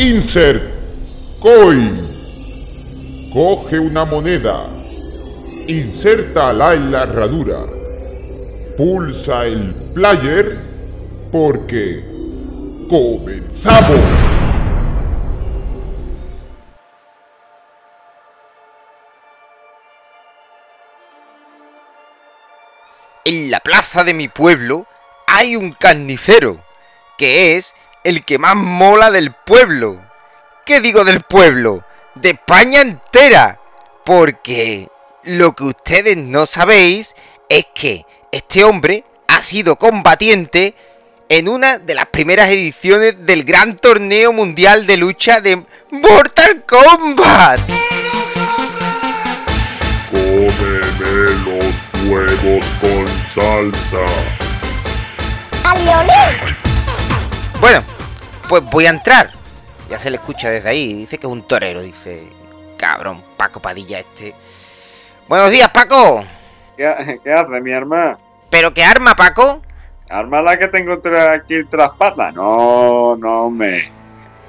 Insert coin. Coge una moneda. Insértala en la herradura. Pulsa el player porque comenzamos. En la plaza de mi pueblo hay un carnicero, que es el que más mola del pueblo. ¿Qué digo del pueblo? De España entera. Porque lo que ustedes no sabéis es que este hombre ha sido combatiente en una de las primeras ediciones del gran torneo mundial de lucha de Mortal Kombat. Cómeme los huevos con salsa. Bueno, pues voy a entrar. Ya se le escucha desde ahí. Dice que es un torero, dice. Cabrón, Paco Padilla este. Buenos días, Paco. ¿Qué, qué hace mi hermano? ¿Pero qué arma, Paco? ¿Arma la que tengo aquí tras patas? No, no, me.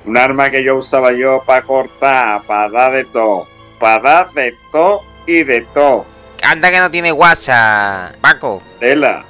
Un arma que yo usaba yo para cortar, para dar de todo. Para dar de todo y de todo. Anda que no tiene guasa, Paco. Tela.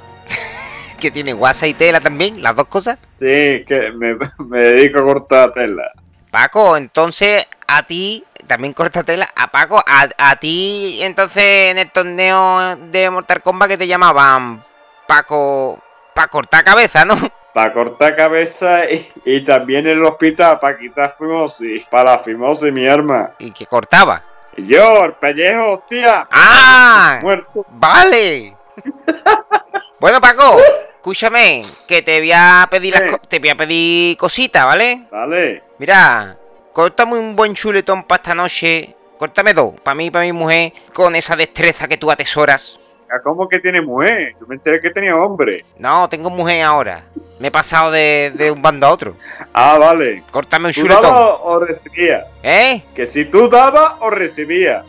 Que tiene guasa y tela también, las dos cosas. Sí, que me, me dedico a cortar tela. Paco, entonces a ti, también corta tela. A Paco, a, a ti, entonces en el torneo de Mortal Kombat que te llamaban Paco. para cortar cabeza, ¿no? Para cortar cabeza y, y también en el hospital para quitar fimosis. Para la fimosis, mi arma. Y que cortaba. Yo, el pellejo, hostia. ¡Ah! Muerto. ¡Vale! bueno, Paco, escúchame, que te voy a pedir las te voy a pedir cositas, ¿vale? Dale. Mira, córtame un buen chuletón para esta noche. Córtame dos, para mí y para mi mujer, con esa destreza que tú atesoras. ¿Cómo que tiene mujer? Yo me enteré que tenía hombre. No, tengo mujer ahora. Me he pasado de, de un bando a otro. Ah, vale. Córtame un ¿Tú chuletón. dabas o recibías? ¿Eh? Que si tú dabas o recibías.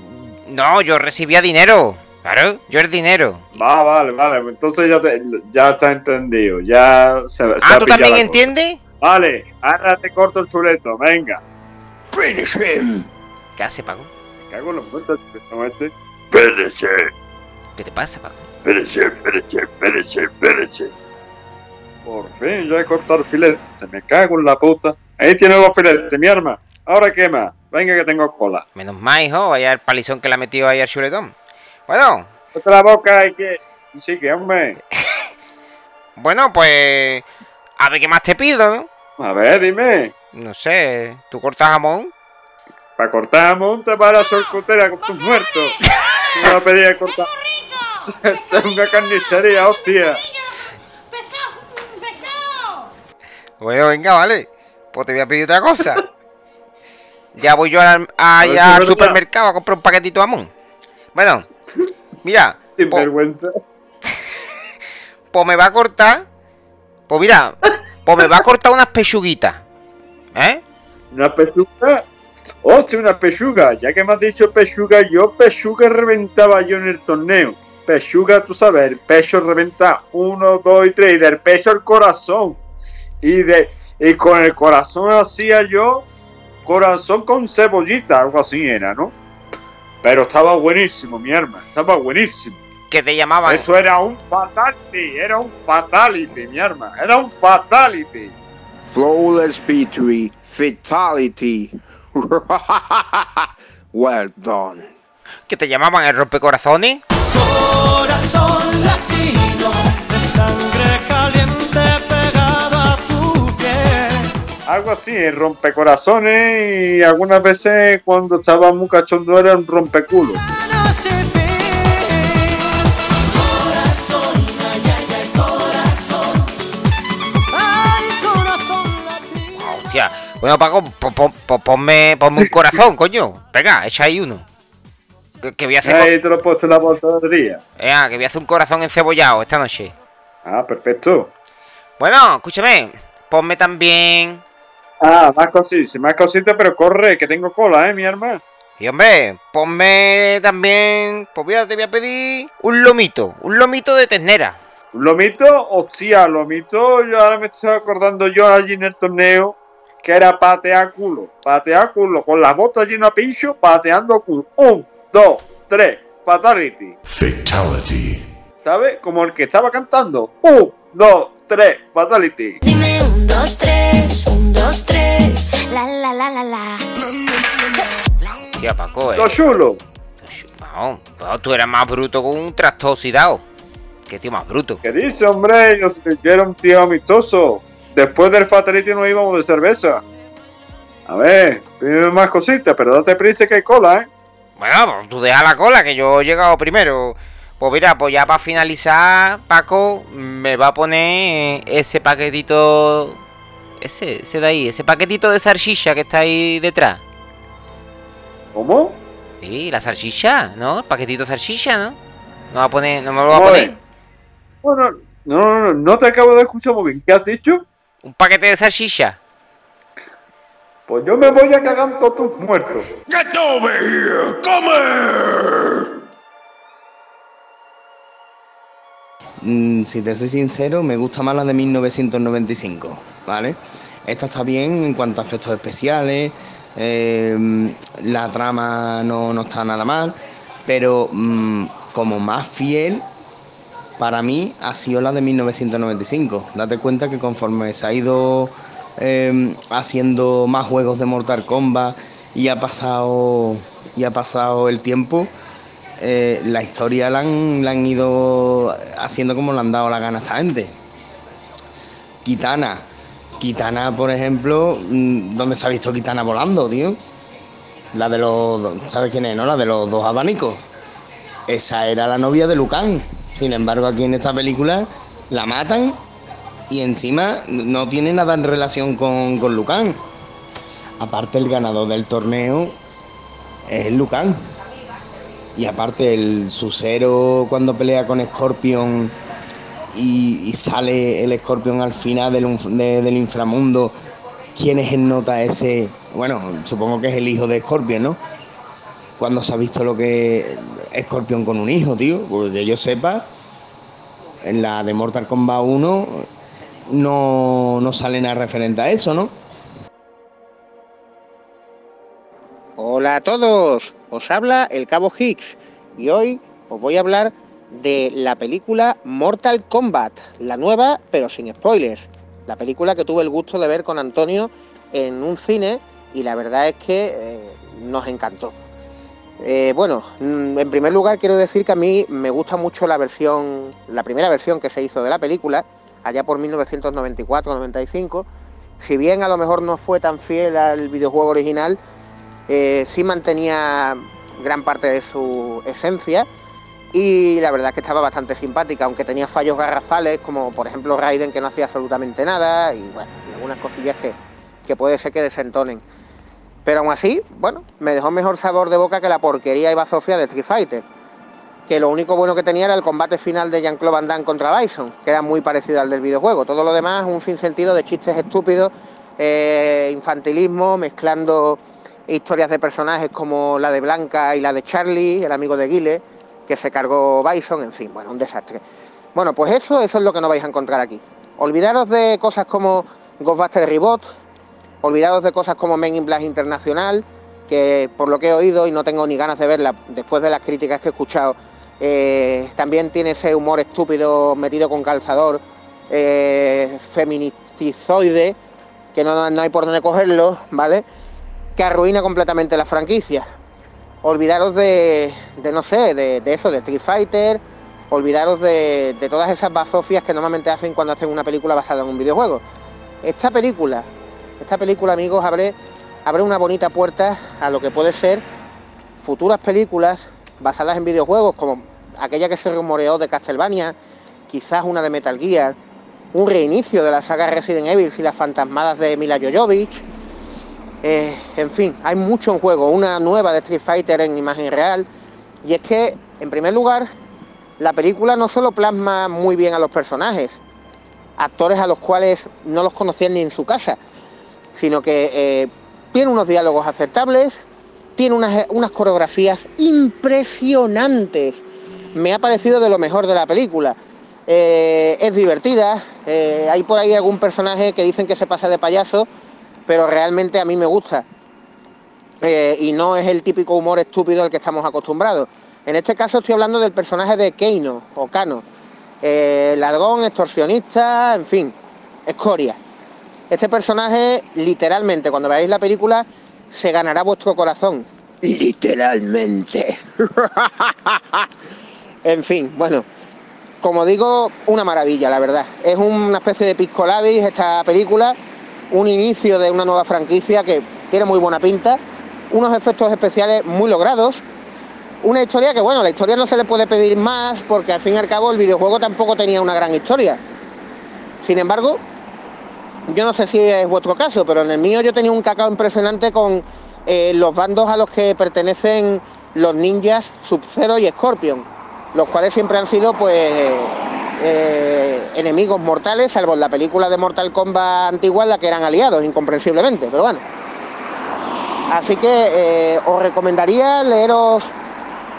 No, yo recibía dinero. Claro, yo el dinero. Va, vale, vale. Entonces ya, te- ya está entendido. Ya se, se Ah, ¿tú también entiendes? Vale, ahora te corto el chuleto. Venga. ¿Qué hace, Paco? Me cago en los muertos, este. Espérese, ¿Qué te pasa, Paco? espérese, espérese, espérese, espérese. Por fin, ya he cortado el filete. Me cago en la puta. Ahí tienes los filetes, mi arma. Ahora qué más. Venga que tengo cola. Menos mal, hijo, vaya el palizón que le ha metido ahí al chuletón. Bueno, Otra la boca y que... Sí, que hombre. bueno, pues. A ver qué más te pido, ¿no? A ver, dime. No sé, ¿tú cortas jamón? Para cortar monta para la solcutera con tus muertos. No la pedía cortar. Esta es una carnicería, hostia. ¡Pescado! Bueno, venga, vale. Pues te voy a pedir otra cosa. ya voy yo al, a- A al supermercado a comprar un paquetito de jamón. Bueno, mira, Sin po- vergüenza. pues me va a cortar. Pues mira, pues me va a cortar unas pechuguitas. ¿Eh? Una pechuga. Hostia, una pechuga. Ya que me has dicho pechuga, yo pechuga reventaba yo en el torneo. Pechuga, tú sabes, el pecho reventa uno, dos y tres. Y del pecho al corazón. Y de y con el corazón hacía yo corazón con cebollita, algo así era, ¿no? Pero estaba buenísimo, mi hermano. Estaba buenísimo. Que te llamaban. Eso era un fatality, era un fatality, mi hermano. Era un fatality. Flawless victory, fatality. well done. Que te llamaban el rompecorazones. Corazón latino de sangre caliente Algo así, el rompecorazones y algunas veces cuando estaba muy cachondo era un rompeculo. Hostia. Bueno, Paco, po- po- po- ponme, ponme un corazón, coño. Venga, echa ahí uno. Que, que voy a hacer. Ahí te lo he puesto en la bolsa del día. Que voy a hacer un corazón encebollado esta noche. Ah, perfecto. Bueno, escúchame. Ponme también. Ah, más cositas, más cositas, pero corre, que tengo cola, eh, mi hermano. Y hombre, ponme también. Pues mira, te voy a pedir un lomito. Un lomito de ternera. Un lomito, hostia, lomito, yo ahora me estoy acordando yo allí en el torneo que era patear culo, patear culo, con las botas llenas de pincho, pateando culo. Un, dos, tres, fatality. Fatality. ¿Sabes? Como el que estaba cantando. Un, dos, tres, fatality. Dime un, dos, tres, un, dos, tres, la, la, la, la, la. Tío, Paco, eh. Lo chulo. Vamos, vamos, tú eras más bruto con un trasto oxidado. Qué tío más bruto. ¿Qué dice, hombre? Yo, yo era un tío amistoso. Después del fatality nos íbamos de cerveza. A ver, pide más cositas, pero date prisa que hay cola, ¿eh? Bueno, pues tú deja la cola, que yo he llegado primero. Pues mira, pues ya para finalizar, Paco me va a poner ese paquetito. Ese, ese de ahí, ese paquetito de salchicha que está ahí detrás. ¿Cómo? Sí, la salchicha, ¿no? El paquetito de salchicha, ¿no? No, va a poner, no me lo va a ¿Cómo poner. No, no, no, no, no, te acabo de escuchar muy bien. ¿Qué has dicho? Un paquete de salchicha. Pues yo me voy a cagar en todos tus muertos. Get over here! Come Mm, si te soy sincero, me gusta más la de 1995, ¿vale? Esta está bien en cuanto a efectos especiales, eh, la trama no, no está nada mal, pero mm, como más fiel, para mí ha sido la de 1995. Date cuenta que conforme se ha ido eh, haciendo más juegos de Mortal Kombat y ha pasado, y ha pasado el tiempo, eh, la historia la han, la han ido haciendo como le han dado la gana a esta gente. Kitana. Kitana, por ejemplo, mm, ¿dónde se ha visto Kitana volando, tío? La de los. ¿Sabes quién es, no? La de los dos abanicos. Esa era la novia de Lucan. Sin embargo, aquí en esta película la matan y encima no tiene nada en relación con, con Lucan. Aparte, el ganador del torneo es el Lucan. Y aparte el Susero cuando pelea con Scorpion y, sale el Scorpion al final del, del inframundo, ¿quién es el nota ese? Bueno, supongo que es el hijo de Scorpion, ¿no? Cuando se ha visto lo que es Scorpion con un hijo, tío, porque que yo sepa, en la de Mortal Kombat 1 no, no sale nada referente a eso, ¿no? Hola a todos, os habla el Cabo Higgs y hoy os voy a hablar de la película Mortal Kombat, la nueva pero sin spoilers. La película que tuve el gusto de ver con Antonio en un cine y la verdad es que eh, nos encantó. Eh, bueno, mm, en primer lugar quiero decir que a mí me gusta mucho la versión, la primera versión que se hizo de la película, allá por 1994-95. Si bien a lo mejor no fue tan fiel al videojuego original, eh, sí mantenía gran parte de su esencia y la verdad es que estaba bastante simpática, aunque tenía fallos garrafales, como por ejemplo Raiden que no hacía absolutamente nada y bueno, y algunas cosillas que, que puede ser que desentonen. Pero aún así, bueno, me dejó mejor sabor de boca que la porquería y bazofia de Street Fighter. Que lo único bueno que tenía era el combate final de Jean-Claude Van Damme contra Bison, que era muy parecido al del videojuego. Todo lo demás, un sinsentido de chistes estúpidos, eh, infantilismo, mezclando historias de personajes como la de Blanca y la de Charlie, el amigo de Guile, que se cargó Bison, en fin, bueno, un desastre. Bueno, pues eso, eso es lo que no vais a encontrar aquí. Olvidaros de cosas como Ghostbusters Reboot, olvidaros de cosas como Men in Black Internacional, que por lo que he oído y no tengo ni ganas de verla después de las críticas que he escuchado, eh, también tiene ese humor estúpido metido con calzador, eh, feministizoide, que no hay por dónde cogerlo, ¿vale? Que arruina completamente la franquicia. Olvidaros de, de no sé, de, eso, de Street Fighter, olvidaros de, de todas esas bazofias que normalmente hacen cuando hacen una película basada en un videojuego. Esta película, esta película, amigos, abre, abre una bonita puerta a lo que puede ser futuras películas basadas en videojuegos, como aquella que se rumoreó de Castlevania, quizás una de Metal Gear, un reinicio de la saga Resident Evil y las fantasmadas de Mila Jovovich. Eh, en fin, hay mucho en juego, una nueva de Street Fighter en imagen real. Y es que, en primer lugar, la película no solo plasma muy bien a los personajes, actores a los cuales no los conocían ni en su casa, sino que eh, tiene unos diálogos aceptables, tiene unas, unas coreografías impresionantes. Me ha parecido de lo mejor de la película. Eh, es divertida, hay por ahí algún personaje que dicen que se pasa de payaso, pero realmente a mí me gusta. Eh, y no es el típico humor estúpido al que estamos acostumbrados. En este caso estoy hablando del personaje de Keino o Kano, eh, ladrón, extorsionista, en fin, escoria. Este personaje, literalmente, cuando veáis la película, se ganará vuestro corazón. Literalmente. en fin, bueno, como digo, una maravilla, la verdad. Es una especie de pisco labis esta película, un inicio de una nueva franquicia que tiene muy buena pinta, unos efectos especiales muy logrados, una historia que, bueno, la historia no se le puede pedir más porque al fin y al cabo el videojuego tampoco tenía una gran historia. Sin embargo, yo no sé si es vuestro caso, pero en el mío yo tenía un cacao impresionante con eh, los bandos a los que pertenecen los ninjas Sub-Zero y Scorpion, los cuales siempre han sido pues eh, enemigos mortales, salvo en la película de Mortal Kombat antigua la que eran aliados, incomprensiblemente, pero bueno. Así que eh, os recomendaría leeros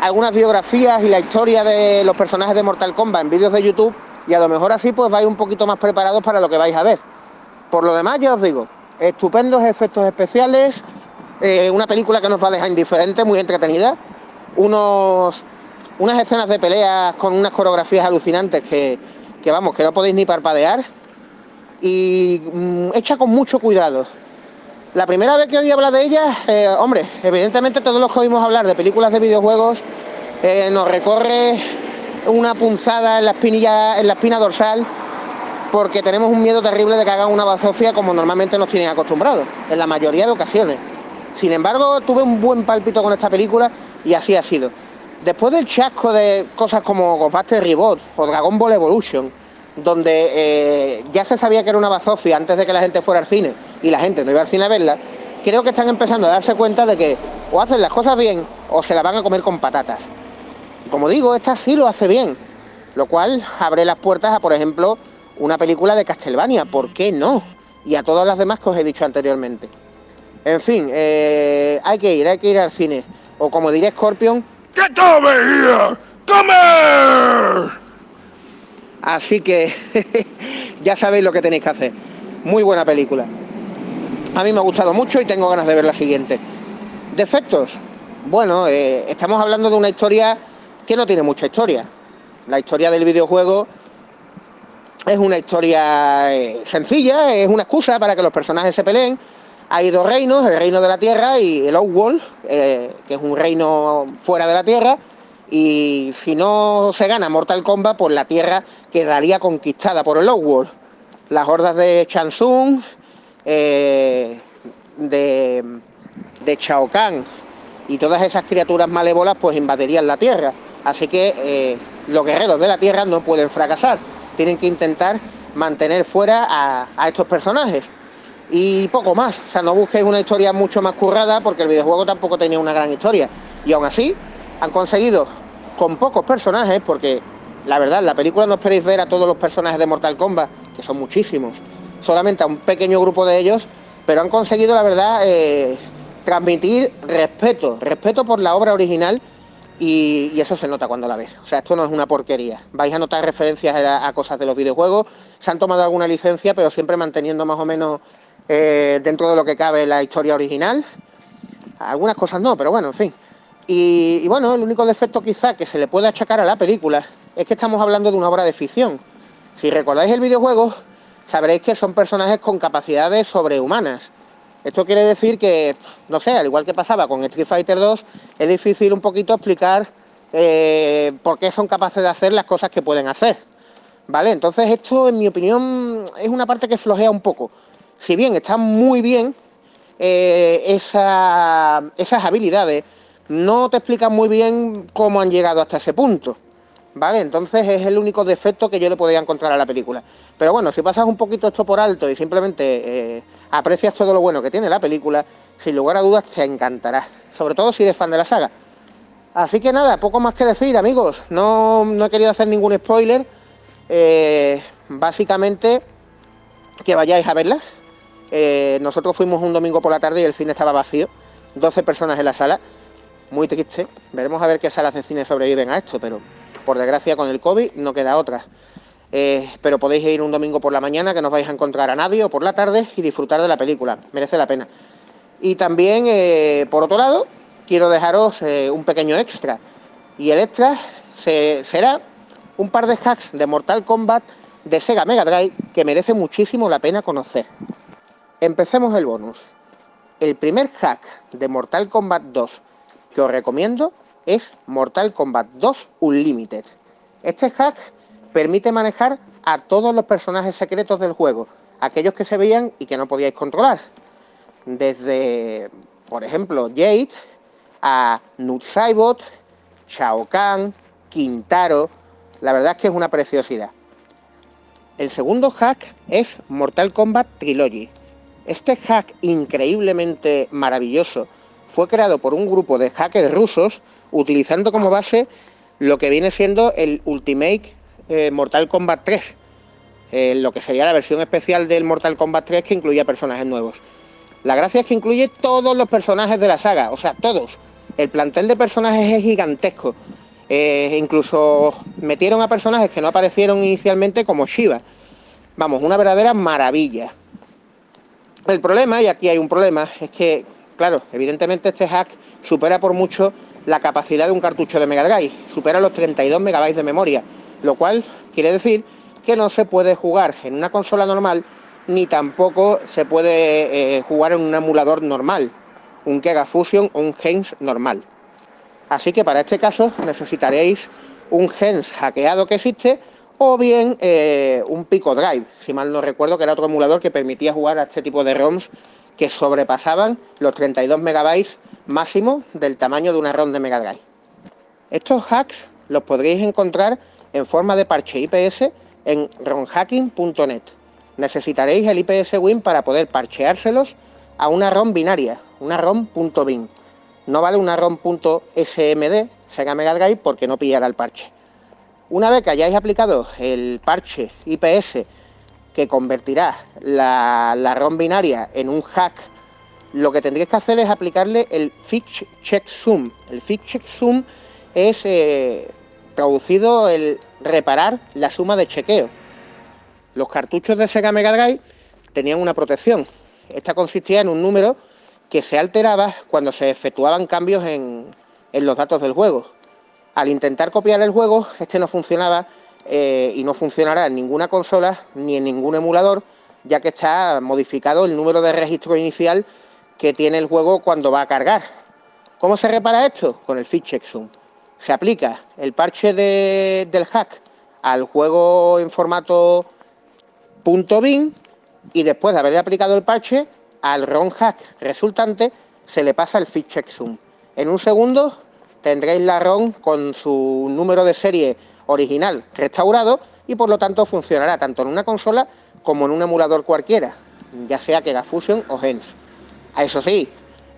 algunas biografías y la historia de los personajes de Mortal Kombat en vídeos de YouTube y a lo mejor así pues vais un poquito más preparados para lo que vais a ver. Por lo demás, ya os digo, estupendos efectos especiales, eh, una película que nos va a dejar indiferentes, muy entretenida, unos, unas escenas de peleas con unas coreografías alucinantes que, que vamos, que no podéis ni parpadear y mm, hecha con mucho cuidado. La primera vez que oí hablar de ella, eh, hombre, evidentemente todos los que oímos hablar de películas de videojuegos eh, nos recorre una punzada en la espinilla, en la espina dorsal, porque tenemos un miedo terrible de que hagan una bazofia como normalmente nos tienen acostumbrados, en la mayoría de ocasiones. Sin embargo, tuve un buen pálpito con esta película y así ha sido. Después del chasco de cosas como Ghostbusters Reboot o Dragon Ball Evolution, donde eh, ya se sabía que era una bazofia antes de que la gente fuera al cine y la gente no iba al cine a verla, creo que están empezando a darse cuenta de que o hacen las cosas bien o se las van a comer con patatas. Como digo, esta sí lo hace bien, lo cual abre las puertas a, por ejemplo, una película de Castlevania, ¿por qué no? Y a todas las demás que os he dicho anteriormente. En fin, eh, hay que ir, hay que ir al cine. O como diré Scorpion, ¡Get over here! ¡Comer! Así que ya sabéis lo que tenéis que hacer. Muy buena película. A mí me ha gustado mucho y tengo ganas de ver la siguiente. Defectos. Bueno, eh, estamos hablando de una historia que no tiene mucha historia. La historia del videojuego es una historia eh, sencilla, es una excusa para que los personajes se peleen. Hay dos reinos, el reino de la tierra y el Outworld, eh, que es un reino fuera de la tierra. Y si no se gana Mortal Kombat, pues la tierra quedaría conquistada por el Outworld. Las hordas de Chansung, eh, de, de Shao Kahn y todas esas criaturas malévolas pues invadirían la tierra. Así que eh, los guerreros de la tierra no pueden fracasar. Tienen que intentar mantener fuera a, a estos personajes. Y poco más. O sea, no busquéis una historia mucho más currada porque el videojuego tampoco tenía una gran historia. Y aún así han conseguido con pocos personajes, porque la verdad, en la película no esperéis ver a todos los personajes de Mortal Kombat, que son muchísimos, solamente a un pequeño grupo de ellos, pero han conseguido, la verdad, eh, transmitir respeto, respeto por la obra original y, eso se nota cuando la ves. O sea, esto no es una porquería. Vais a notar referencias a cosas de los videojuegos, se han tomado alguna licencia, pero siempre manteniendo más o menos eh, dentro de lo que cabe la historia original. Algunas cosas no, pero bueno, en fin. Y, bueno, el único defecto quizá que se le puede achacar a la película es que estamos hablando de una obra de ficción. Si recordáis el videojuego, sabréis que son personajes con capacidades sobrehumanas. Esto quiere decir que, no sé, al igual que pasaba con Street Fighter 2, es difícil un poquito explicar eh, por qué son capaces de hacer las cosas que pueden hacer. ¿Vale? Entonces esto, en mi opinión, es una parte que flojea un poco. Si bien está muy bien, eh, esa, esas habilidades no te explican muy bien cómo han llegado hasta ese punto. ¿Vale? Entonces es el único defecto que yo le podía encontrar a la película. Pero bueno, si pasas un poquito esto por alto y simplemente eh, aprecias todo lo bueno que tiene la película, sin lugar a dudas te encantará. Sobre todo si eres fan de la saga. Así que nada, poco más que decir, amigos. No, no he querido hacer ningún spoiler. Eh, básicamente, que vayáis a verla. Eh, nosotros fuimos un domingo por la tarde y el cine estaba vacío. 12 personas en la sala. Muy triste. Veremos a ver qué salas de cine sobreviven a esto, pero por desgracia con el COVID no queda otra. eh, pero podéis ir un domingo por la mañana que no vais a encontrar a nadie o por la tarde y disfrutar de la película, merece la pena. Y también, eh, por otro lado, quiero dejaros un pequeño extra. Y el extra se- será un par de hacks de Mortal Kombat de Sega Mega Drive que merece muchísimo la pena conocer. Empecemos el bonus. El primer hack de Mortal Kombat 2 que os recomiendo es Mortal Kombat 2 Unlimited. Este hack permite manejar a todos los personajes secretos del juego, aquellos que se veían y que no podíais controlar. Desde, por ejemplo, Jade a Nut Saibot, Shao Kahn, Quintaro. La verdad es que es una preciosidad. El segundo hack es Mortal Kombat Trilogy. Este hack increíblemente maravilloso fue creado por un grupo de hackers rusos utilizando como base lo que viene siendo el Ultimate eh, Mortal Kombat 3, eh, lo que sería la versión especial del Mortal Kombat 3 que incluía personajes nuevos. La gracia es que incluye todos los personajes de la saga, o sea, todos. El plantel de personajes es gigantesco. Eh, incluso metieron a personajes que no aparecieron inicialmente como Shiva. Vamos, una verdadera maravilla. El problema, y aquí hay un problema, es que, claro, evidentemente este hack supera por mucho la capacidad de un cartucho de Mega Drive, supera los 32 megabytes de memoria, lo cual quiere decir que no se puede jugar en una consola normal ni tampoco se puede eh, jugar en un emulador normal, un Kega Fusion o un Gens normal. Así que para este caso necesitaréis un Gens hackeado que existe o bien eh, un Pico Drive, si mal no recuerdo, que era otro emulador que permitía jugar a este tipo de ROMs que sobrepasaban los 32 megabytes máximo del tamaño de una ROM de Mega Drive. Estos hacks los podréis encontrar en forma de parche IPS en romhacking.net. Necesitaréis el IPS Win para poder parcheárselos a una ROM binaria, una ROM.bin. No vale una ROM.smd Sega Mega Drive porque no pillará el parche. Una vez que hayáis aplicado el parche IPS que convertirá la, ROM binaria en un hack, lo que tendréis que hacer es aplicarle el Fix Check Zoom. El Fix Check Zoom es eh, traducido el reparar la suma de chequeo. Los cartuchos de Sega Mega Drive tenían una protección. Esta consistía en un número que se alteraba cuando se efectuaban cambios en los datos del juego. Al intentar copiar el juego, este no funcionaba eh, y no funcionará en ninguna consola ni en ningún emulador, ya que está modificado el número de registro inicial que tiene el juego cuando va a cargar. ¿Cómo se repara esto? Con el Fix Check Zoom. Se aplica el parche de- del hack al juego en formato .bin y después de haberle aplicado el parche al ROM hack resultante se le pasa el Fix Check Zoom. En un segundo tendréis la ROM con su número de serie original restaurado y por lo tanto funcionará tanto en una consola como en un emulador cualquiera, ya sea que la Fusion o Gens. A eso sí,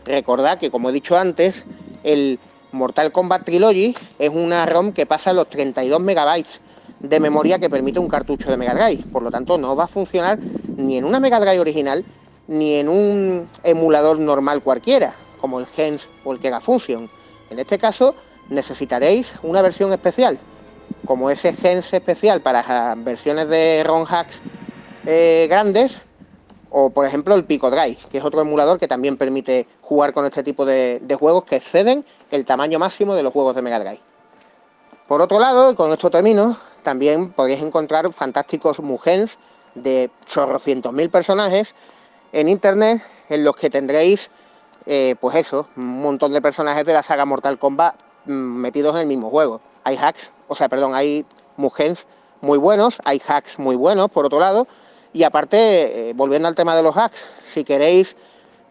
recordad que como he dicho antes, el Mortal Kombat Trilogy es una ROM que pasa los 32 megabytes de memoria que permite un cartucho de Mega Drive. Por lo tanto, no va a funcionar ni en una Mega Drive original ni en un emulador normal cualquiera, como el Gens o el Kega. En este caso, necesitaréis una versión especial, como ese Gens especial para versiones de ROM hacks eh, grandes, o por ejemplo el Pico Drive, que es otro emulador que también permite jugar con este tipo de, juegos que exceden el tamaño máximo de los juegos de Mega Drive. Por otro lado, con esto termino, también podéis encontrar fantásticos mugens de chorrocientos mil personajes en internet en los que tendréis, eh, pues eso, un montón de personajes de la saga Mortal Kombat mm, metidos en el mismo juego. Hay hacks, o sea, perdón, hay mugens muy buenos, hay hacks muy buenos, por otro lado, y aparte, eh, volviendo al tema de los hacks, si queréis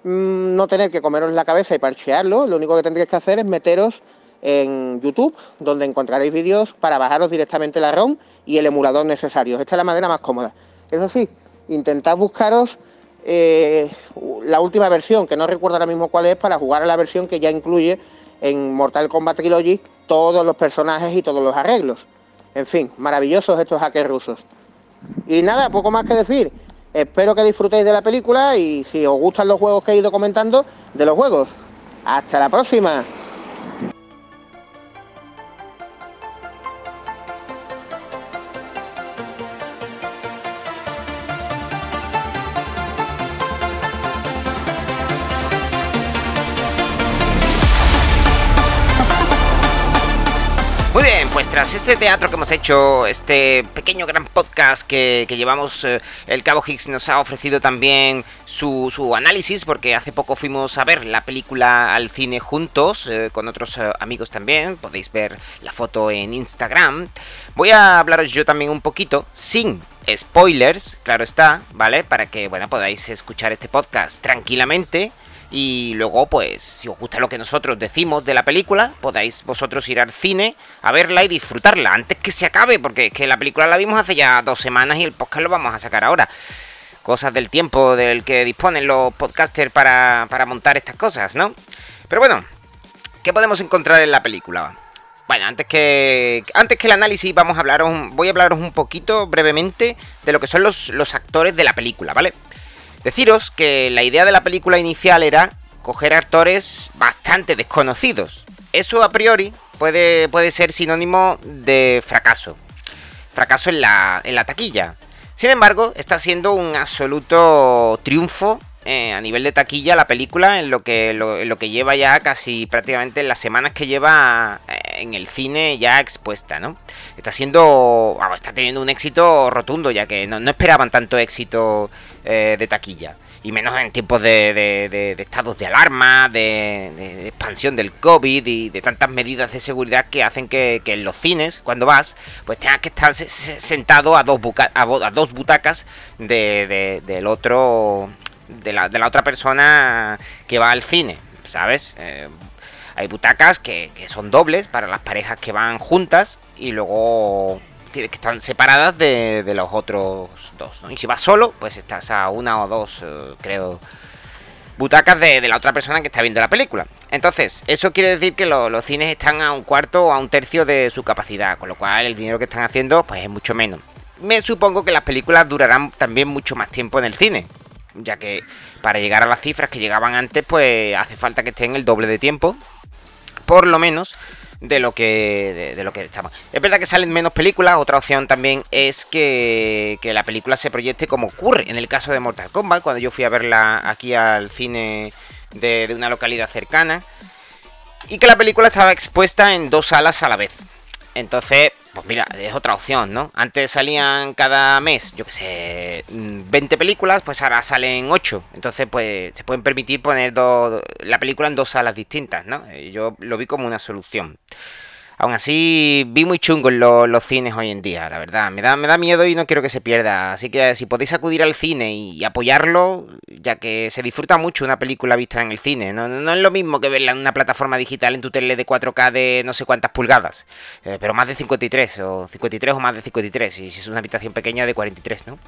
mm, no tener que comeros la cabeza y parchearlo, lo único que tendréis que hacer es meteros en YouTube, donde encontraréis vídeos para bajaros directamente la ROM y el emulador necesario. Esta es la manera más cómoda. Eso sí, intentad buscaros eh, la última versión, que no recuerdo ahora mismo cuál es, para jugar a la versión que ya incluye en Mortal Kombat Trilogy todos los personajes y todos los arreglos. En fin, maravillosos estos hackers rusos. Y nada, poco más que decir. Espero que disfrutéis de la película y si os gustan los juegos que he ido comentando, de los juegos. Hasta la próxima. Tras este teatro que hemos hecho, este pequeño gran podcast que, que llevamos, eh, el Cabo Higgs nos ha ofrecido también su, su análisis, porque hace poco fuimos a ver la película al cine juntos, eh, con otros eh, amigos también, podéis ver la foto en Instagram. Voy a hablaros yo también un poquito, sin spoilers, claro está, ¿vale? Para que, bueno, podáis escuchar este podcast tranquilamente. Y luego, pues, si os gusta lo que nosotros decimos de la película, podáis vosotros ir al cine a verla y disfrutarla antes que se acabe, porque es que la película la vimos hace ya dos semanas y el podcast lo vamos a sacar ahora. Cosas del tiempo del que disponen los podcasters para, para montar estas cosas, ¿no? Pero bueno, ¿qué podemos encontrar en la película? Bueno, antes que antes que el análisis vamos a hablaros, voy a hablaros un poquito brevemente de lo que son los, los actores de la película, ¿vale? Deciros que la idea de la película inicial era coger actores bastante desconocidos. Eso a priori puede, puede ser sinónimo de fracaso. Fracaso en la, en la taquilla. Sin embargo, está siendo un absoluto triunfo eh, a nivel de taquilla la película en lo que lo, en lo que lleva ya casi prácticamente las semanas que lleva eh, en el cine ya expuesta, ¿no? Está siendo, está teniendo un éxito rotundo ya que no, no esperaban tanto éxito eh, de taquilla y menos en tiempos de, de- estados de alarma, de, expansión del COVID y de tantas medidas de seguridad que hacen que, en los cines, cuando vas, pues tengas que estar se- se- sentado a dos, buca- a, dos butacas de, de- del otro, de la, de la otra persona que va al cine, ¿sabes? Eh, hay butacas que, que son dobles para las parejas que van juntas y luego que están separadas de, los otros dos. ¿no? Y si vas solo, pues estás a una o dos, eh, creo, butacas de, de la otra persona que está viendo la película. Entonces, eso quiere decir que lo- los cines están a un cuarto o a un tercio de su capacidad, con lo cual el dinero que están haciendo pues es mucho menos. Me supongo que las películas durarán también mucho más tiempo en el cine, ya que para llegar a las cifras que llegaban antes, pues hace falta que estén el doble de tiempo, por lo menos de lo que de, lo que estamos. Es verdad que salen menos películas, otra opción también es que, que la película se proyecte como ocurre en el caso de Mortal Kombat, cuando yo fui a verla aquí al cine de, de una localidad cercana, y que la película estaba expuesta en dos salas a la vez. Entonces, pues mira, es otra opción, ¿no? Antes salían cada mes, yo que sé, mm, 20 películas, pues ahora salen 8. Entonces, pues se pueden permitir poner do- la película en dos salas distintas, ¿no? Yo lo vi como una solución. Aún así, vi muy chungo lo- los cines hoy en día, la verdad. Me da, me da miedo y no quiero que se pierda. Así que si podéis acudir al cine y, apoyarlo, ya que se disfruta mucho una película vista en el cine. No, no es lo mismo que verla en una plataforma digital en tu tele de 4K de no sé cuántas pulgadas. Eh, pero más de 53, o 53 o más de 53. Y si es una habitación pequeña de 43, ¿no?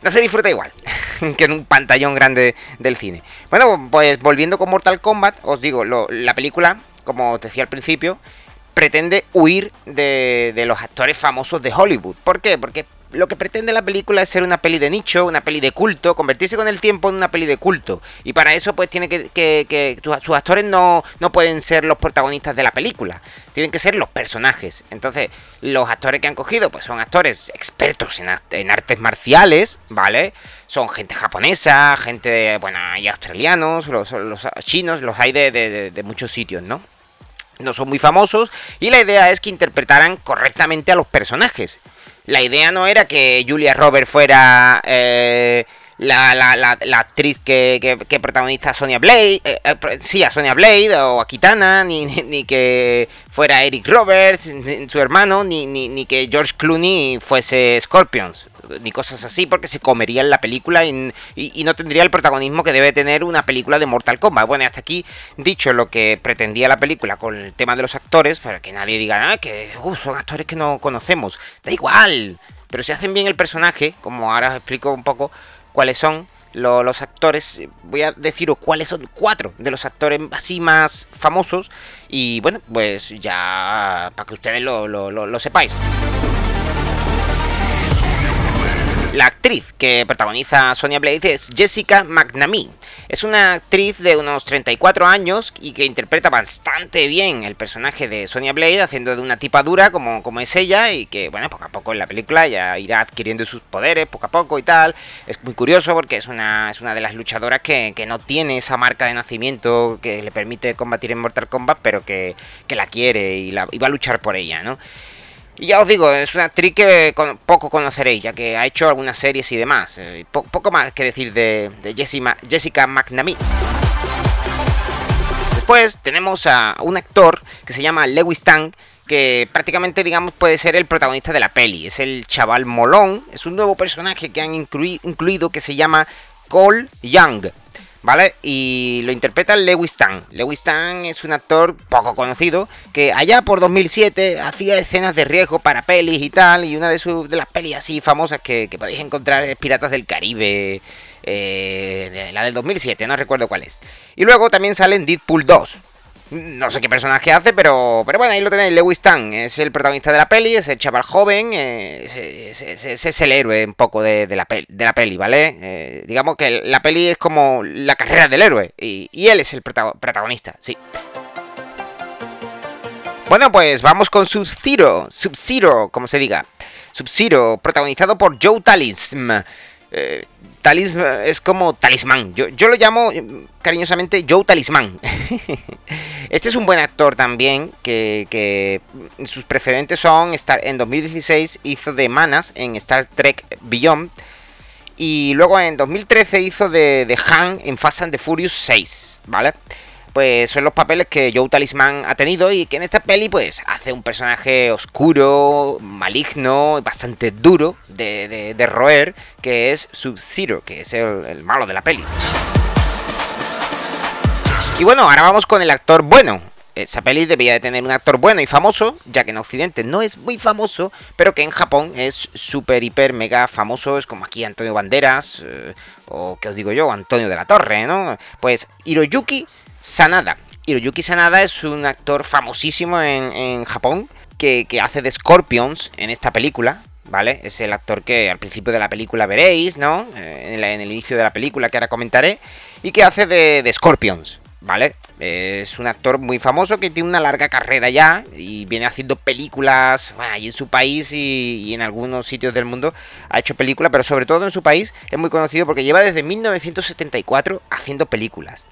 no se disfruta igual que en un pantallón grande del cine. Bueno, pues volviendo con Mortal Kombat, os digo, lo- la película, como os decía al principio, pretende huir de, de los actores famosos de Hollywood. ¿Por qué? Porque lo que pretende la película es ser una peli de nicho, una peli de culto, convertirse con el tiempo en una peli de culto. Y para eso, pues tiene que. que, que sus, actores no, no pueden ser los protagonistas de la película. Tienen que ser los personajes. Entonces, los actores que han cogido, pues son actores expertos en, en artes marciales, ¿vale? Son gente japonesa, gente, bueno, hay australianos, los, los chinos, los hay de- de muchos sitios, ¿no? No son muy famosos y la idea es que interpretaran correctamente a los personajes. La idea no era que Julia Roberts fuera eh, la, la- la- actriz que, que, a Sonia Blade, eh, eh, sí, a Sonia Blade o a Kitana, ni, ni- que fuera Eric Roberts, su hermano, ni, ni que George Clooney fuese Scorpions, ni cosas así, porque se comerían la película y, no tendría el protagonismo que debe tener una película de Mortal Kombat. Bueno, hasta aquí dicho lo que pretendía la película con el tema de los actores, para que nadie diga, ah, que uh, son actores que no conocemos. Da igual, pero si hacen bien el personaje, como ahora os explico un poco cuáles son lo- los actores, voy a deciros cuáles son cuatro de los actores así más famosos y bueno, pues ya para que ustedes lo- lo- lo sepáis. La actriz que protagoniza a Sonia Blade es Jessica McNamee. Es una actriz de unos 34 años y que interpreta bastante bien el personaje de Sonia Blade, haciendo de una tipa dura como, como es ella y que, bueno, poco a poco en la película ya irá adquiriendo sus poderes, poco a poco y tal. Es muy curioso porque es una, es una de las luchadoras que, que no tiene esa marca de nacimiento que le permite combatir en Mortal Kombat, pero que, que la quiere y, va a luchar por ella, ¿no? Y ya os digo, es una actriz que poco conoceréis, ya que ha hecho algunas series y demás. Eh, po- poco más que decir de, Jessica, Jessica McNamee. Después tenemos a un actor que se llama Lewis Tang, que prácticamente, digamos, puede ser el protagonista de la peli. Es el chaval molón, es un nuevo personaje que han inclui- incluido que se llama Cole Young. ¿Vale? Y lo interpreta Lewis Tan. Lewis Tan es un actor poco conocido que allá por 2007 hacía escenas de riesgo para pelis y tal. Y una de, sus de las pelis así famosas que, podéis encontrar es Piratas del Caribe. eh, la del 2007, no recuerdo cuál es. Y luego también sale en Deadpool 2. No sé qué personaje hace, pero, pero bueno, ahí lo tenéis. Lewis Tan es el protagonista de la peli, es el chaval joven, eh, es, es- el héroe un poco de, de la, peli, de la peli, ¿vale? Eh, digamos que la peli es como la carrera del héroe y, él es el protago- protagonista, sí. Bueno, pues vamos con Sub-Zero, Sub-Zero, como se diga. Sub-Zero, protagonizado por Joe Talism. Eh, es como talismán. Yo, yo lo llamo eh, cariñosamente Joe Talismán. este es un buen actor también, que, que sus precedentes son Star, en 2016 hizo de Manas en Star Trek Beyond. Y luego en 2013 hizo de, de Han en Fast and the Furious 6, ¿vale? Pues son los papeles que Joe Talisman ha tenido y que en esta peli pues hace un personaje oscuro, maligno, bastante duro de, roer, que es Sub-Zero, que es el, malo de la peli. Y bueno, ahora vamos con el actor bueno. Esa peli debía de tener un actor bueno y famoso, ya que en Occidente no es muy famoso, pero que en Japón es súper, hiper, mega famoso. Es como aquí Antonio Banderas, eh, o que os digo yo, Antonio de la Torre, ¿no? Pues Hiroyuki Sanada. Hiroyuki Sanada es un actor famosísimo en, Japón, que, hace de Scorpions en esta película. ¿Vale? Es el actor que al principio de la película veréis, ¿no? Eh, en, el inicio de la película que ahora comentaré. Y que hace de, Scorpions, ¿vale? Es un actor muy famoso que tiene una larga carrera ya y viene haciendo películas bueno, en su país y, y en algunos sitios del mundo ha hecho películas, pero sobre todo en su país es muy conocido porque lleva desde 1974 haciendo películas.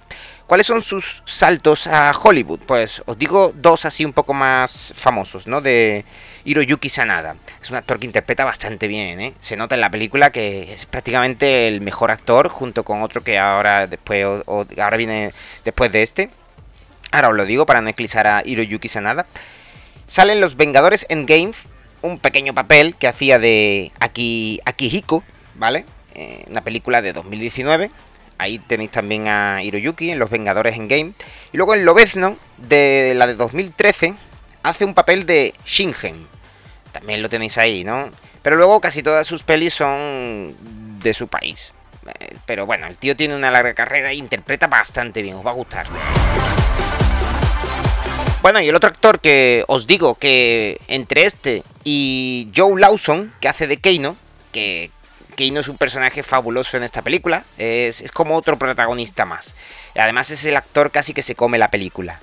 ¿Cuáles son sus saltos a Hollywood? Pues os digo dos así un poco más famosos, ¿no? De Hiroyuki Sanada. Es un actor que interpreta bastante bien, ¿eh? Se nota en la película que es prácticamente el mejor actor junto con otro que ahora después ahora viene después de este. Ahora os lo digo para no eclipsar a Hiroyuki Sanada. Salen los Vengadores Endgame, un pequeño papel que hacía de Aki, Akihiko, ¿vale? Eh, una película de 2019. Ahí tenéis también a Hiroyuki en Los Vengadores Endgame. Y luego en Lobezno, de la de 2013, hace un papel de Shingen. También lo tenéis ahí, ¿no? Pero luego casi todas sus pelis son de su país. Eh, Pero bueno, el tío tiene una larga carrera e interpreta bastante bien, os va a gustar. Bueno, y el otro actor que os digo que entre este y Joe Lawson, que hace de Keino, que Keino es un personaje fabuloso en esta película, es, es como otro protagonista más. Además es el actor casi que se come la película.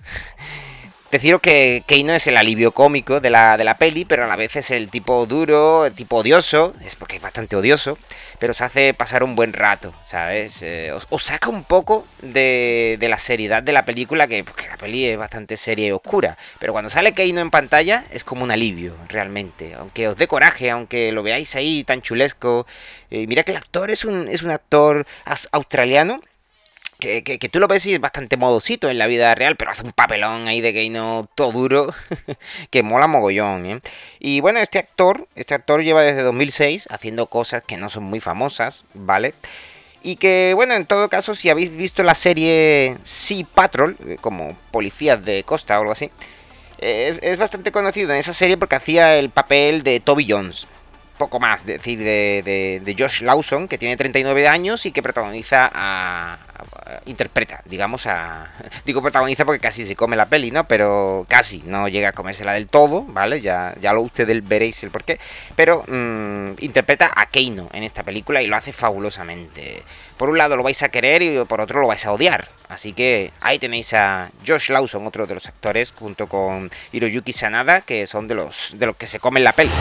Deciros que Keino es el alivio cómico de la, de la peli, pero a la vez es el tipo duro, el tipo odioso, es porque es bastante odioso, pero se hace pasar un buen rato, ¿sabes? Eh, os, os saca un poco de, de la seriedad de la película, que porque la peli es bastante seria y oscura, pero cuando sale Keino en pantalla es como un alivio, realmente, aunque os dé coraje, aunque lo veáis ahí tan chulesco. Eh, mira que el actor es un, es un actor australiano que, que- tú lo ves y es bastante modosito en la vida real, pero hace un papelón ahí de Keino todo duro, que mola mogollón, ¿eh? Y bueno, este actor, este actor lleva desde 2006 haciendo cosas que no son muy famosas, ¿vale? Y que, bueno, en todo caso, si habéis visto la serie Sea Patrol, eh, como policías de costa o algo así, eh, es, bastante conocido en esa serie porque hacía el papel de Toby Jones. Poco más, es decir, de, de, de Josh Lawson, que tiene 39 años y que protagoniza a- interpreta, digamos, a... Digo protagoniza porque casi se come la peli, ¿no? Pero casi, no llega a comérsela del todo, ¿vale? Ya, ya lo ustedes veréis el porqué. Pero mm, interpreta a Keino en esta película y lo hace fabulosamente. Por un lado lo vais a querer y por otro lo vais a odiar. Así que ahí tenéis a Josh Lawson, otro de los actores, junto con Hiroyuki Sanada, que son de los, de los que se comen la peli.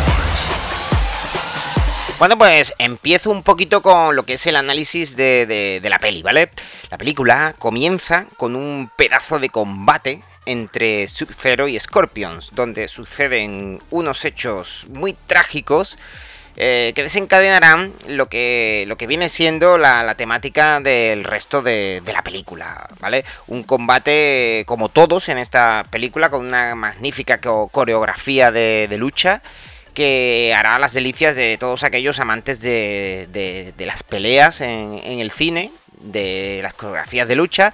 Bueno, pues empiezo un poquito con lo que es el análisis de, de- la peli, ¿vale? La película comienza con un pedazo de combate entre Sub-Zero y Scorpions, donde suceden unos hechos muy trágicos eh, que desencadenarán lo que, lo que viene siendo la, la temática del resto de, de la película, ¿vale? Un combate como todos en esta película, con una magnífica co- coreografía de, de lucha que hará las delicias de todos aquellos amantes de, de- las peleas en, el cine, de las coreografías de lucha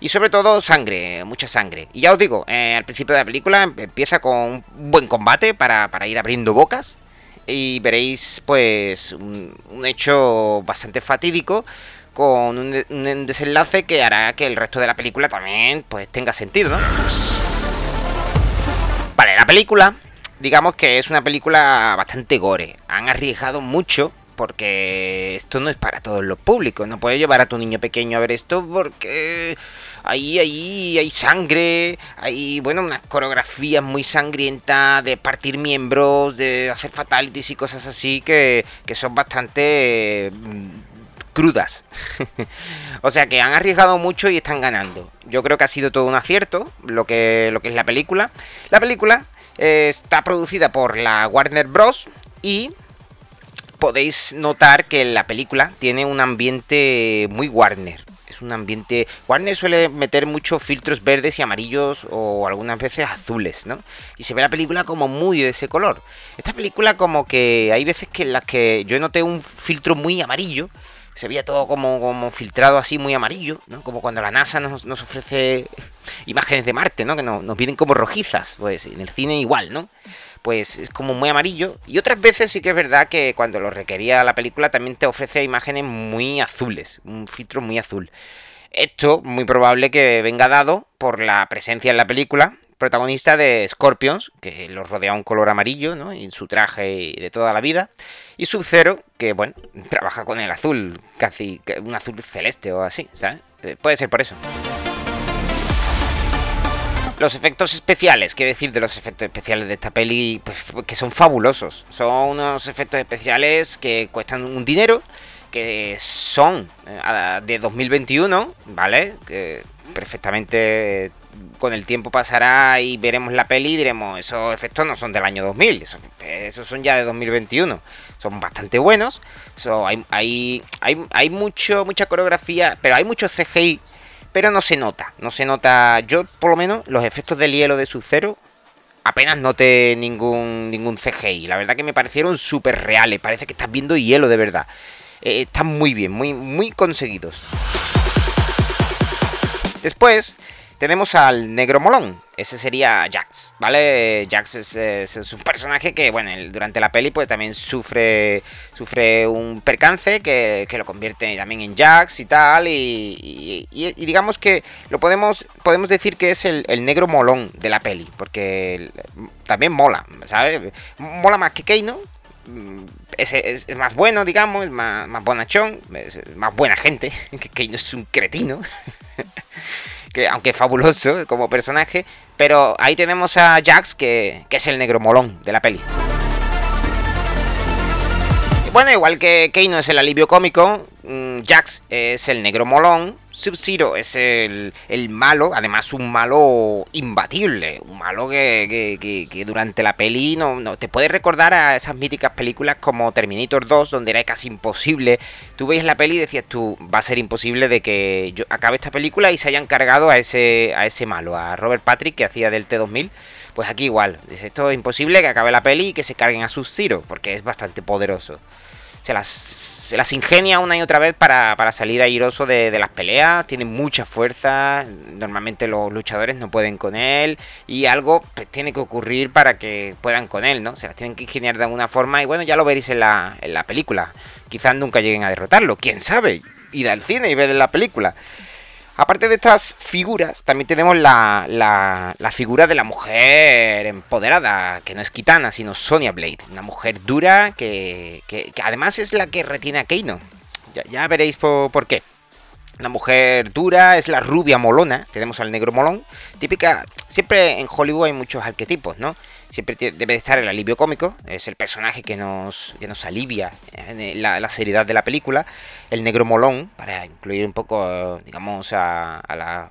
y sobre todo sangre, mucha sangre. Y ya os digo, eh, al principio de la película em- empieza con un buen combate para, ir abriendo bocas y veréis pues un, hecho bastante fatídico con un, de- un desenlace que hará que el resto de la película también pues tenga sentido. Vale, la película, digamos que es una película bastante gore. Han arriesgado mucho porque esto no es para todos los públicos. No puedes llevar a tu niño pequeño a ver esto porque ahí, ahí hay sangre, hay, bueno, unas coreografías muy sangrientas de partir miembros, de hacer fatalities y cosas así que, que son bastante mm, crudas. o sea que han arriesgado mucho y están ganando. Yo creo que ha sido todo un acierto lo que, lo que es la película. La película está producida por la Warner Bros. y podéis notar que la película tiene un ambiente muy Warner. Es un ambiente... Warner suele meter muchos filtros verdes y amarillos o algunas veces azules, ¿no? Y se ve la película como muy de ese color. Esta película como que hay veces que en las que yo noté un filtro muy amarillo. Se veía todo como, como filtrado así muy amarillo, ¿no? Como cuando la NASA nos, nos ofrece imágenes de Marte, ¿no? Que no- nos vienen como rojizas. Pues en el cine igual, ¿no? pues es como muy amarillo. Y otras veces sí que es verdad que cuando lo requería la película también te ofrece imágenes muy azules, un filtro muy azul. Esto muy probable que venga dado por la presencia en la película protagonista de Scorpions, que los rodea un color amarillo, ¿no? En su traje de toda la vida. Y Sub-Zero, que bueno, trabaja con el azul, casi un azul celeste o así, ¿sabes? Eh, Puede ser por eso. Los efectos especiales, ¿qué decir de los efectos especiales de esta peli? Pues que son fabulosos. Son unos efectos especiales que cuestan un dinero, que son eh, de 2021, ¿vale? Que perfectamente con el tiempo pasará y veremos la peli y diremos, esos efectos no son del año 2000, esos, esos son ya de 2021. Son bastante buenos. Hay, hay, hay, hay mucho, mucha coreografía, pero hay mucho CGI pero no se nota, no se nota. Yo, por lo menos, los efectos del hielo de Sub-Zero apenas noté ningún, ningún CGI. La verdad que me parecieron súper reales, parece que estás viendo hielo de verdad. Eh, están muy bien, muy, muy conseguidos. Después tenemos al negro molón. Ese sería Jax, ¿vale? Jax es, un personaje que, bueno, durante la peli pues también sufre sufre un percance que, que lo convierte también en Jax y tal. Y, digamos que lo podemos, podemos decir que es el, negro molón de la peli. Porque también mola, ¿sabes? Mola más que Keino. mm, Es, es- es más bueno, digamos, es más, más bonachón, es más buena gente. Que Keino es un cretino. que aunque fabuloso como personaje, pero ahí tenemos a Jax, que, que es el negro molón de la peli. Bueno, igual que Keino es el alivio cómico, mm, Jax es el negro molón, Sub-Zero es el, malo, además un malo imbatible, un malo que, durante la peli no, te puede recordar a esas míticas películas como Terminator 2, donde era casi imposible. Tú veis la peli y decías tú, va a ser imposible de que yo acabe esta película y se hayan cargado a ese, a ese malo, a Robert Patrick que hacía del T2000. Pues aquí igual, dice, esto es imposible que acabe la peli y que se carguen a Sub-Zero, porque es bastante poderoso se las, se las ingenia una y otra vez para, para salir airoso de, de las peleas. Tiene mucha fuerza. Normalmente los luchadores no pueden con él. Y algo pues, tiene que ocurrir para que puedan con él, ¿no? Se las tienen que ingeniar de alguna forma. Y bueno, ya lo veréis en la, en la película. Quizás nunca lleguen a derrotarlo. ¿Quién sabe? Ir al cine y ver la película. Aparte de estas figuras, también tenemos la, la, figura de la mujer empoderada, que no es Kitana, sino Sonya Blade. Una mujer dura que, que, que además es la que retiene a Keino. Ya, ya veréis por, por qué. Una mujer dura, es la rubia molona, tenemos al negro molón. Típica, siempre en Hollywood hay muchos arquetipos, ¿no? Siempre debe de estar el alivio cómico, es el personaje que nos, que nos alivia en la, la seriedad de la película. El negro molón, para incluir un poco, digamos, a, a la,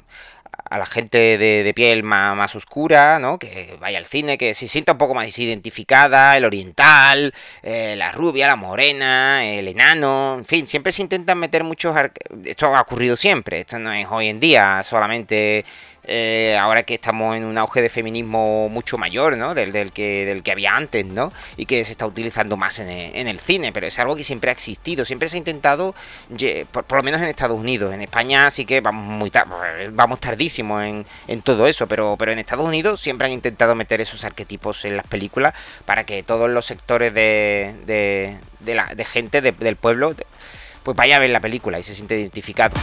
a la gente de, piel más, más oscura, ¿no? Que vaya al cine, que se sienta un poco más identificada, el oriental, eh, la rubia, la morena, el enano, en fin, siempre se intentan meter muchos... Esto ha ocurrido siempre, esto no es hoy en día solamente... eh, ahora que estamos en un auge de feminismo mucho mayor, ¿no? Del, del que, del que había antes, ¿no? Y que se está utilizando más en el, en el cine, pero es algo que siempre ha existido, siempre se ha intentado, por, lo menos en Estados Unidos, en España sí que vamos muy vamos tardísimo en, en todo eso, pero, pero en Estados Unidos siempre han intentado meter esos arquetipos en las películas para que todos los sectores de, de, de la, de gente de- del pueblo pues vaya a ver la película y se siente identificado.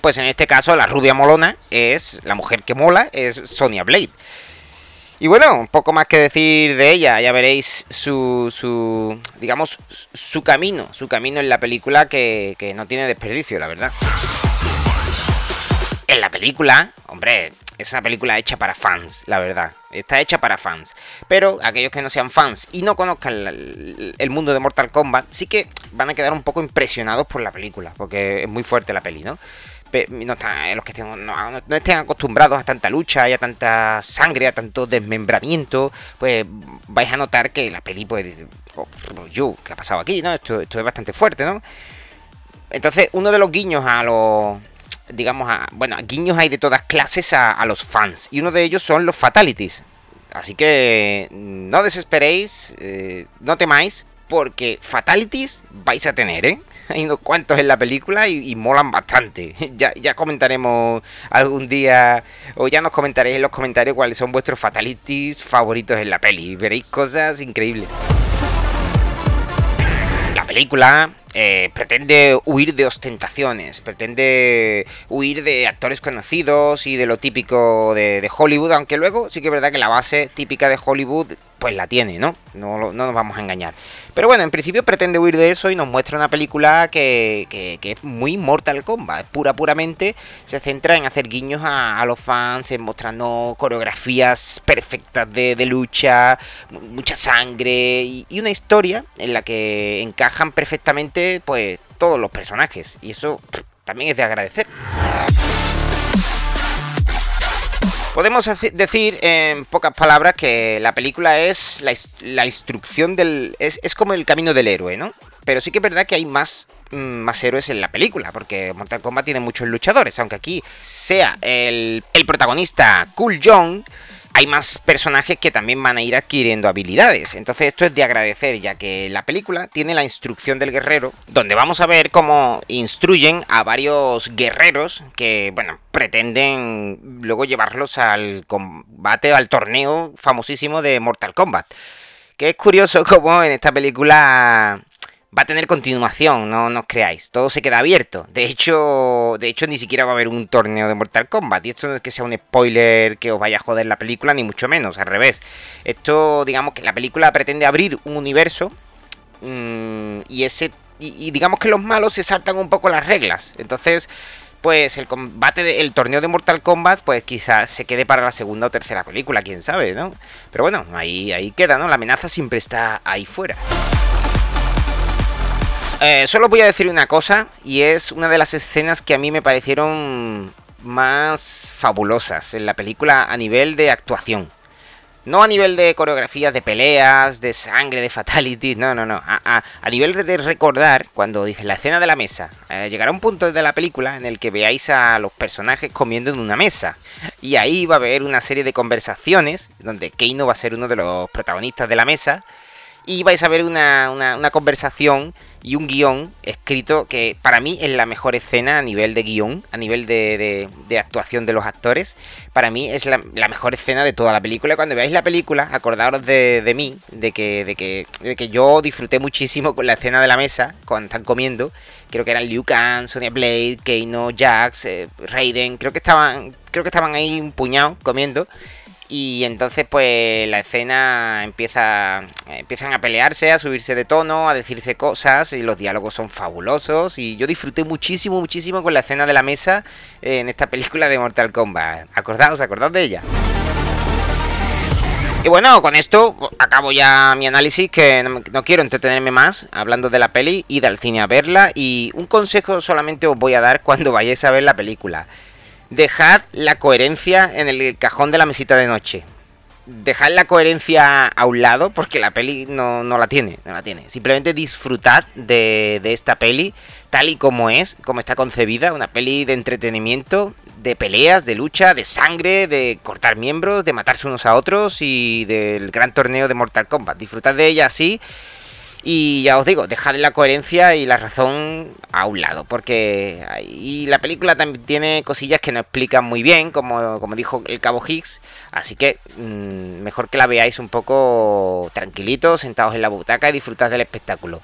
Pues en este caso la rubia molona es la mujer que mola, es Sonia Blade. Y bueno, un poco más que decir de ella, ya veréis su, su digamos, su camino, su camino en la película que, que no tiene desperdicio, la verdad. En la película, hombre, es una película hecha para fans, la verdad. Está hecha para fans. Pero aquellos que no sean fans y no conozcan el, el mundo de Mortal Kombat, sí que van a quedar un poco impresionados por la película, porque es muy fuerte la peli, ¿no? Está- los que no, estén acostumbrados a tanta lucha y a tanta sangre, a tanto desmembramiento, pues vais a notar que la peli, pues, oh, yo, ¿qué ha pasado aquí? no esto, es bastante fuerte, ¿no? Entonces, uno de los guiños a los. Digamos, a. Bueno, guiños hay de todas clases a, a los fans. Y uno de ellos son los fatalities. Así que no desesperéis, eh, no temáis, porque fatalities vais a tener, ¿eh? Hay unos cuantos en la película y, molan bastante. Ya, ya comentaremos algún día, o ya nos comentaréis en los comentarios cuáles son vuestros fatalities favoritos en la peli. Veréis cosas increíbles. La película eh, pretende huir de ostentaciones, pretende huir de actores conocidos y de lo típico de, Hollywood, aunque luego sí que es verdad que la base típica de Hollywood pues la tiene, ¿no? No, no nos vamos a engañar. Pero bueno, en principio pretende huir de eso y nos muestra una película que, que- es muy Mortal Kombat, pura puramente se centra en hacer guiños a, los fans, en mostrarnos coreografías perfectas de, de lucha, mu- mucha sangre y una historia en la que encajan perfectamente pues todos los personajes y eso también es de agradecer. Podemos decir en pocas palabras que la película es la instrucción del... Es, es como el camino del héroe, ¿no? Pero sí que es verdad que hay más, mm, más héroes en la película, porque Mortal Kombat tiene muchos luchadores, aunque aquí sea el, el protagonista Cool Jong, hay más personajes que también van a ir adquiriendo habilidades. Entonces esto es de agradecer, ya que la película tiene la instrucción del guerrero, donde vamos a ver cómo instruyen a varios guerreros que, bueno, pretenden luego llevarlos al combate, al torneo famosísimo de Mortal Kombat. Que es curioso como en esta película va a tener continuación, no, no os creáis. Todo se queda abierto. De hecho, de hecho, ni siquiera va a haber un torneo de Mortal Kombat. Y esto no es que sea un spoiler que os vaya a joder la película, ni mucho menos, al revés. Esto, digamos que la película pretende abrir un universo. mm, y ese. Y, digamos que los malos se saltan un poco las reglas. Entonces. Pues el combate, de- el torneo de Mortal Kombat, pues quizás se quede para la segunda o tercera película, quién sabe, ¿no? Pero bueno, ahí, ahí queda, ¿no? La amenaza siempre está ahí fuera. Eh, solo voy a decir una cosa, y es una de las escenas que a mí me parecieron más fabulosas en la película a nivel de actuación. No a nivel de coreografías, de peleas, de sangre, de fatalities, no, no, no. A, nivel de, recordar, cuando dice la escena de la mesa, eh, llegará un punto de la película en el que veáis a los personajes comiendo en una mesa. Y ahí va a haber una serie de conversaciones, donde Keino va a ser uno de los protagonistas de la mesa, y vais a ver una- una conversación y un guion escrito que para mí es la mejor escena a nivel de guion, a nivel de, de- actuación de los actores. Para mí es la, mejor escena de toda la película. Cuando veáis la película, acordaros de, de mí, de que, que, de que yo disfruté muchísimo con la escena de la mesa, cuando están comiendo. Creo que eran Liu Kang, Sonya Blade, Keino, Jax, eh, Raiden. Creo que estaban, creo que estaban ahí un puñado comiendo. Y entonces pues la escena empieza empiezan a pelearse, a subirse de tono, a decirse cosas y los diálogos son fabulosos y yo disfruté muchísimo, muchísimo con la escena de la mesa eh, en esta película de Mortal Kombat. Acordaos, acordaos de ella. Y bueno, con esto acabo ya mi análisis, que no, quiero entretenerme más hablando de la peli, id al cine a verla y un consejo solamente os voy a dar cuando vayáis a ver la película. Dejad la coherencia en el cajón de la mesita de noche. Dejad la coherencia a un lado porque la peli no, no la tiene, no la tiene. Simplemente disfrutad de, de esta peli tal y como es, como está concebida, una peli de entretenimiento, de peleas, de lucha, de sangre, de cortar miembros, de matarse unos a otros y del gran torneo de Mortal Kombat. Disfrutad de ella así y ya os digo, dejad la coherencia y la razón a un lado, porque la película también tiene cosillas que no explican muy bien, como, como dijo el cabo Higgs, así que mm, mejor que la veáis un poco tranquilitos, sentados en la butaca y disfrutad del espectáculo.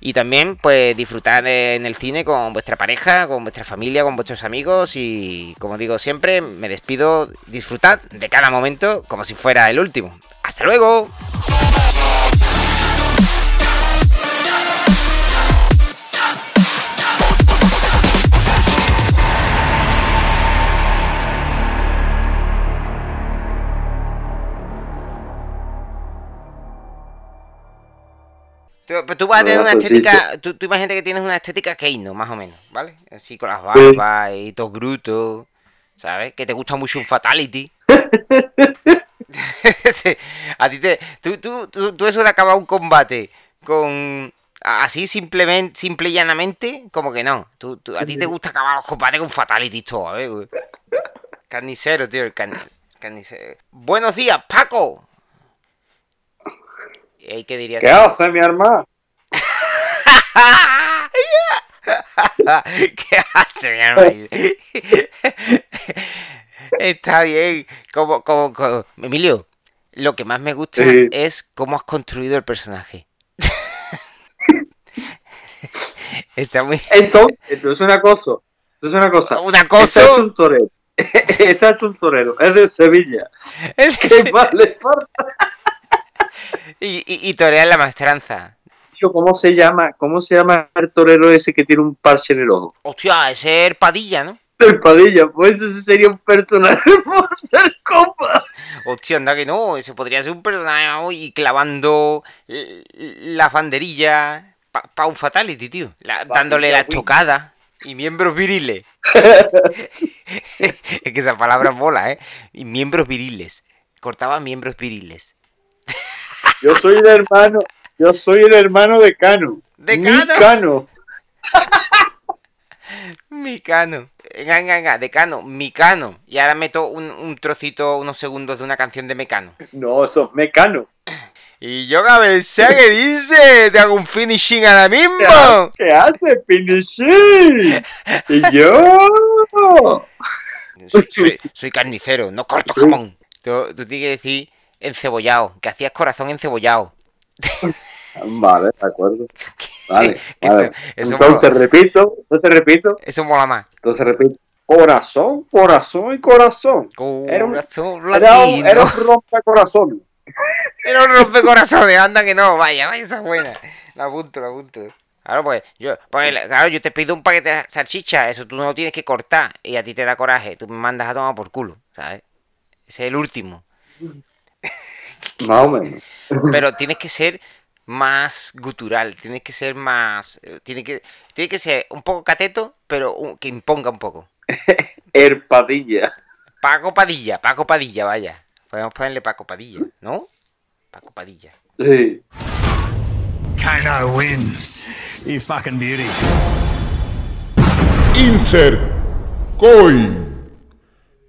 Y también, pues, disfrutar en el cine con vuestra pareja, con vuestra familia, con vuestros amigos. Y como digo siempre, me despido. Disfrutad de cada momento como si fuera el último. ¡Hasta luego! Tú, pero tú vas a tener una estética. Tú, tú imagínate que tienes una estética Keino, más o menos, ¿vale? Así con las barbas y todo bruto, ¿sabes? Que te gusta mucho un Fatality. a ti te. Tú, tú, tú, tú eso de acabar un combate con. Así simplemente, simple y llanamente, como que no. Tú, tú- a ti te gusta acabar los combates con Fatality todo, ¿sabes? güey? Carnicero, tío, el carni- carnicero. Buenos días, Paco. ¿Y ahí qué dirías ¿Qué hace mi hermano? ¿Qué hace, mi hermano? Está bien. Como, como, como- Emilio, lo que más me gusta Sí. es cómo has construido el personaje. Está muy. Esto, esto es una cosa. Esto es una cosa. Una cosa. Este es un torero. Este es un torero. Es de Sevilla. ¿Qué más le falta? Y, y, y torear la maestranza. Tío, ¿cómo se llama? ¿Cómo se llama el torero ese que tiene un parche en el ojo? Hostia, ese es Padilla, ¿no? El Padilla, pues ese sería un personaje Mortal Kombat. Hostia, anda que no, ese podría ser un personaje y clavando la banderilla para un fatality, tío. La- dándole la estocada y miembros viriles. es que esa palabra mola, ¿eh? Y miembros viriles. Cortaba miembros viriles. Yo soy el hermano, yo soy el hermano de Cano. ¿De Mi Cano? Cano. Micano. Venga, venga, venga, decano, Micano. Y ahora meto un, un trocito, unos segundos de una canción de Mecano. No, eso es Mecano. Y yo, cabeza, ¿qué dice? Te hago un finishing ahora mismo. ¿Qué hace, Pinochet? Y yo. Soy, soy- soy carnicero, no corto jamón. Tú, tú tienes que decir encebollado, que hacías corazón encebollado. Vale, de acuerdo. Vale, Que vale. eso- eso Entonces mola. repito, entonces repito, Eso mola más. entonces repito. Corazón, corazón y corazón. Era un, Corazón era un, era un rompecorazón. Era un rompecorazones, anda que no, vaya, vaya, esa es buena. La apunto, la apunto. Claro, pues, yo, pues, claro, yo te pido un paquete de salchicha, eso tú no lo tienes que cortar y a ti te da coraje, tú me mandas a tomar por culo, ¿sabes? Ese es el último. Más o menos. Pero tienes que ser más gutural, tienes que ser más. eh, Tiene que, tiene que ser un poco cateto, pero un- que imponga un poco. El Padilla. Paco Padilla, Paco Padilla, vaya. Podemos ponerle Paco Padilla, ¿no? Paco Padilla. Sí. Kano wins. You fucking beauty. Insert coin.